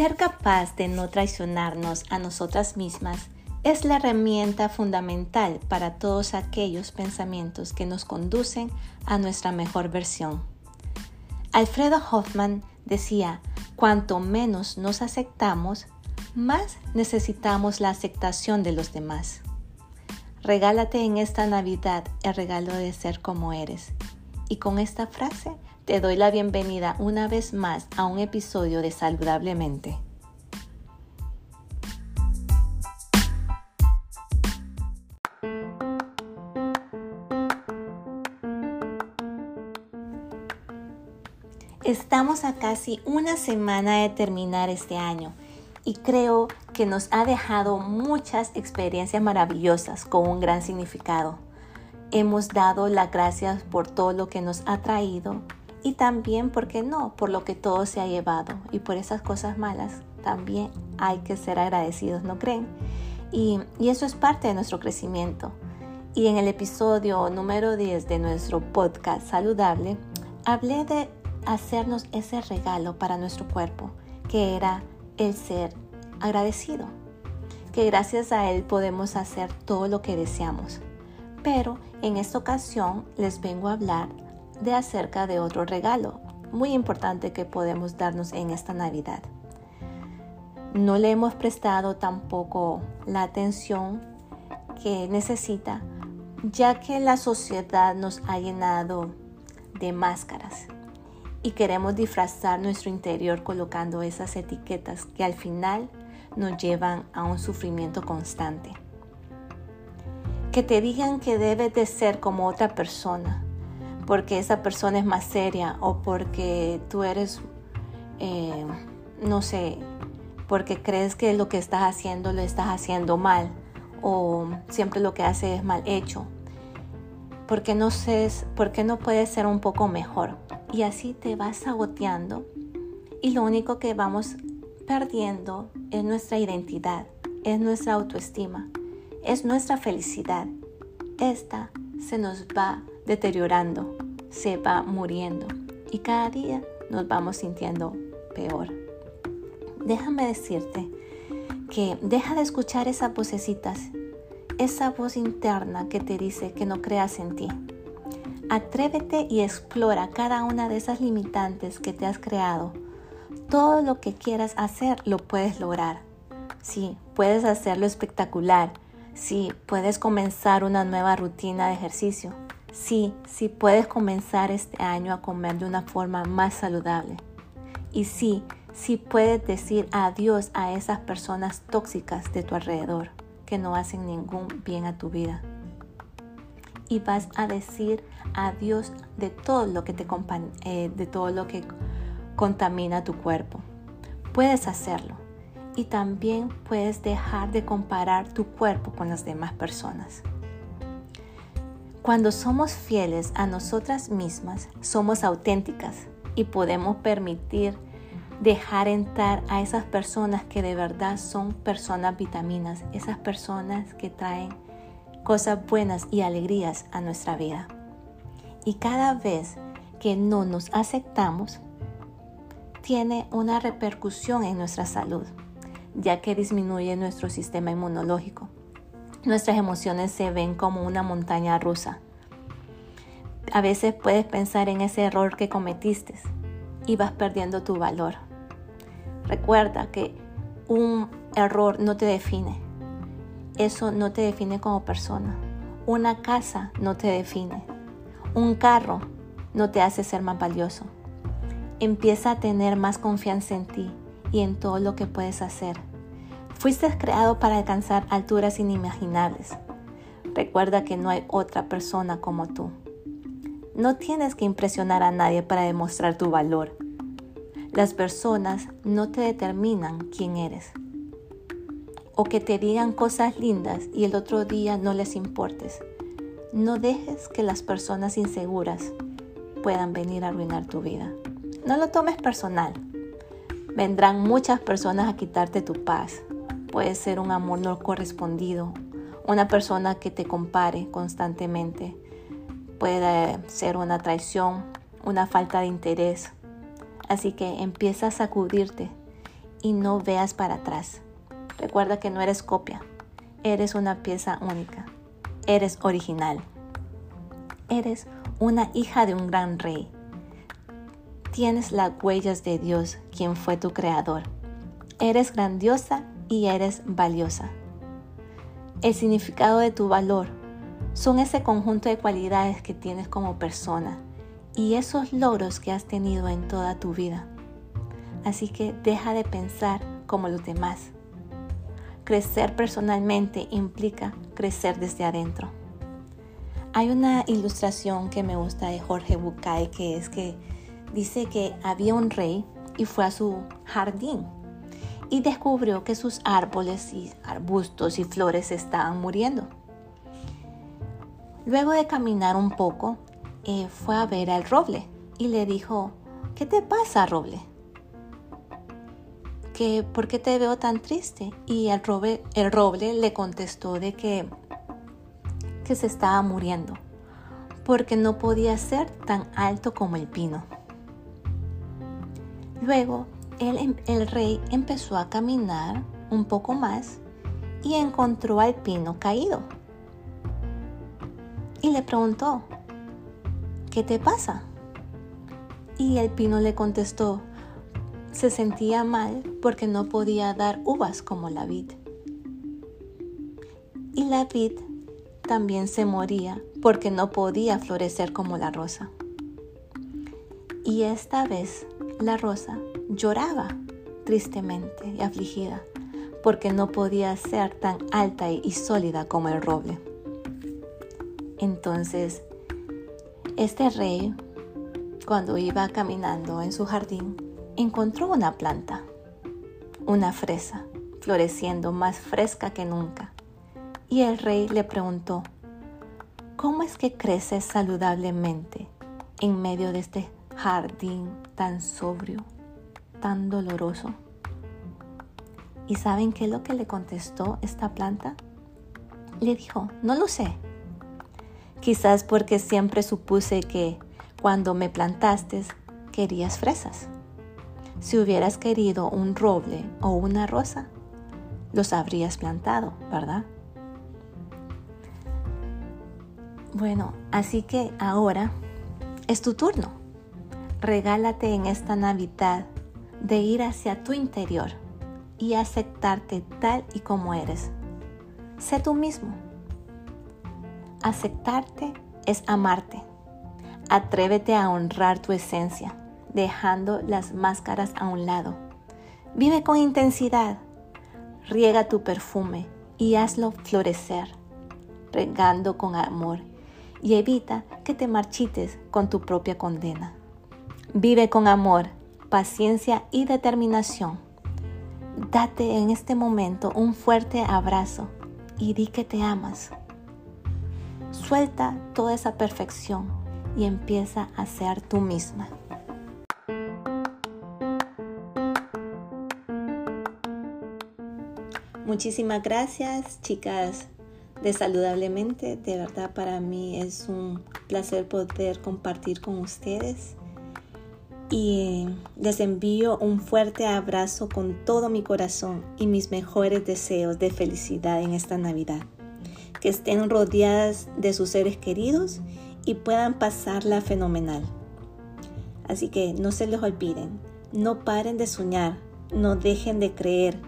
Ser capaz de no traicionarnos a nosotras mismas es la herramienta fundamental para todos aquellos pensamientos que nos conducen a nuestra mejor versión. Alfredo Hoffman decía, cuanto menos nos aceptamos, más necesitamos la aceptación de los demás. Regálate en esta Navidad el regalo de ser como eres. Y con esta frase te doy la bienvenida una vez más a un episodio de Saludablemente. Estamos a casi una semana de terminar este año y creo que nos ha dejado muchas experiencias maravillosas con un gran significado. Hemos dado las gracias por todo lo que nos ha traído y también, ¿por qué no?, por lo que todo se ha llevado y por esas cosas malas también hay que ser agradecidos, ¿no creen? Y, y eso es parte de nuestro crecimiento. Y en el episodio número 10 de nuestro podcast saludable, hablé de hacernos ese regalo para nuestro cuerpo, que era el ser agradecido, que gracias a él podemos hacer todo lo que deseamos. Pero en esta ocasión les vengo a hablar de acerca de otro regalo muy importante que podemos darnos en esta Navidad. No le hemos prestado tampoco la atención que necesita, ya que la sociedad nos ha llenado de máscaras y queremos disfrazar nuestro interior colocando esas etiquetas que al final nos llevan a un sufrimiento constante. Que te digan que debes de ser como otra persona, porque esa persona es más seria o porque tú eres, eh, no sé, porque crees que lo que estás haciendo lo estás haciendo mal o siempre lo que haces es mal hecho. Porque no, sé, porque no puedes ser un poco mejor y así te vas saboteando y lo único que vamos perdiendo es nuestra identidad, es nuestra autoestima, es nuestra felicidad. Esta se nos va deteriorando, se va muriendo y cada día nos vamos sintiendo peor. Déjame decirte que deja de escuchar esas vocecitas, esa voz interna que te dice que no creas en ti, Atrévete y explora cada una de esas limitantes que te has creado. Todo lo que quieras hacer lo puedes lograr. Sí, puedes hacerlo espectacular. Sí, puedes comenzar una nueva rutina de ejercicio. Sí, sí puedes comenzar este año a comer de una forma más saludable. Y sí, sí puedes decir adiós a esas personas tóxicas de tu alrededor que no hacen ningún bien a tu vida y vas a decir adiós de todo lo que te eh, de todo lo que contamina tu cuerpo. Puedes hacerlo y también puedes dejar de comparar tu cuerpo con las demás personas. Cuando somos fieles a nosotras mismas, somos auténticas y podemos permitir dejar entrar a esas personas que de verdad son personas vitaminas, esas personas que traen cosas buenas y alegrías a nuestra vida. Y cada vez que no nos aceptamos, tiene una repercusión en nuestra salud, ya que disminuye nuestro sistema inmunológico. Nuestras emociones se ven como una montaña rusa. A veces puedes pensar en ese error que cometiste y vas perdiendo tu valor. Recuerda que un error no te define, eso no te define como persona. Una casa no te define. Un carro no te hace ser más valioso. Empieza a tener más confianza en ti y en todo lo que puedes hacer. Fuiste creado para alcanzar alturas inimaginables. Recuerda que no hay otra persona como tú. No tienes que impresionar a nadie para demostrar tu valor. Las personas no te determinan quién eres o que te digan cosas lindas y el otro día no les importes. No dejes que las personas inseguras puedan venir a arruinar tu vida. No lo tomes personal. Vendrán muchas personas a quitarte tu paz. Puede ser un amor no correspondido, una persona que te compare constantemente. Puede ser una traición, una falta de interés. Así que empieza a sacudirte y no veas para atrás. Recuerda que no eres copia, eres una pieza única, eres original. Eres una hija de un gran rey. Tienes las huellas de Dios, quien fue tu creador. Eres grandiosa y eres valiosa. El significado de tu valor son ese conjunto de cualidades que tienes como persona y esos logros que has tenido en toda tu vida. Así que deja de pensar como los demás. Crecer personalmente implica crecer desde adentro. Hay una ilustración que me gusta de Jorge Bucay que es que dice que había un rey y fue a su jardín y descubrió que sus árboles y arbustos y flores estaban muriendo. Luego de caminar un poco, eh, fue a ver al roble y le dijo, ¿qué te pasa, roble? ¿Que, ¿Por qué te veo tan triste? Y el roble, el roble le contestó de que, que se estaba muriendo, porque no podía ser tan alto como el pino. Luego el, em, el rey empezó a caminar un poco más y encontró al pino caído. Y le preguntó, ¿qué te pasa? Y el pino le contestó, se sentía mal porque no podía dar uvas como la vid. Y la vid también se moría porque no podía florecer como la rosa. Y esta vez la rosa lloraba tristemente y afligida porque no podía ser tan alta y sólida como el roble. Entonces este rey, cuando iba caminando en su jardín, encontró una planta, una fresa, floreciendo más fresca que nunca. Y el rey le preguntó, ¿cómo es que creces saludablemente en medio de este jardín tan sobrio, tan doloroso? ¿Y saben qué es lo que le contestó esta planta? Le dijo, no lo sé, Quizás porque siempre supuse que cuando me plantaste querías fresas. Si hubieras querido un roble o una rosa, los habrías plantado, ¿verdad? Bueno, así que ahora es tu turno. Regálate en esta Navidad de ir hacia tu interior y aceptarte tal y como eres. Sé tú mismo Aceptarte es amarte. Atrévete a honrar tu esencia, dejando las máscaras a un lado. Vive con intensidad. Riega tu perfume y hazlo florecer, regando con amor y evita que te marchites con tu propia condena. Vive con amor, paciencia y determinación. Date en este momento un fuerte abrazo y di que te amas. Suelta toda esa perfección y empieza a ser tú misma. Muchísimas gracias, chicas de Saludablemente. De verdad para mí es un placer poder compartir con ustedes. Y les envío un fuerte abrazo con todo mi corazón y mis mejores deseos de felicidad en esta Navidad que estén rodeadas de sus seres queridos y puedan pasarla fenomenal. Así que no se les olviden, no paren de soñar, no dejen de creer.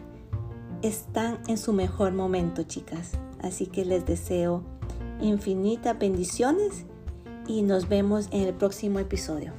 Están en su mejor momento, chicas. Así que les deseo infinitas bendiciones y nos vemos en el próximo episodio.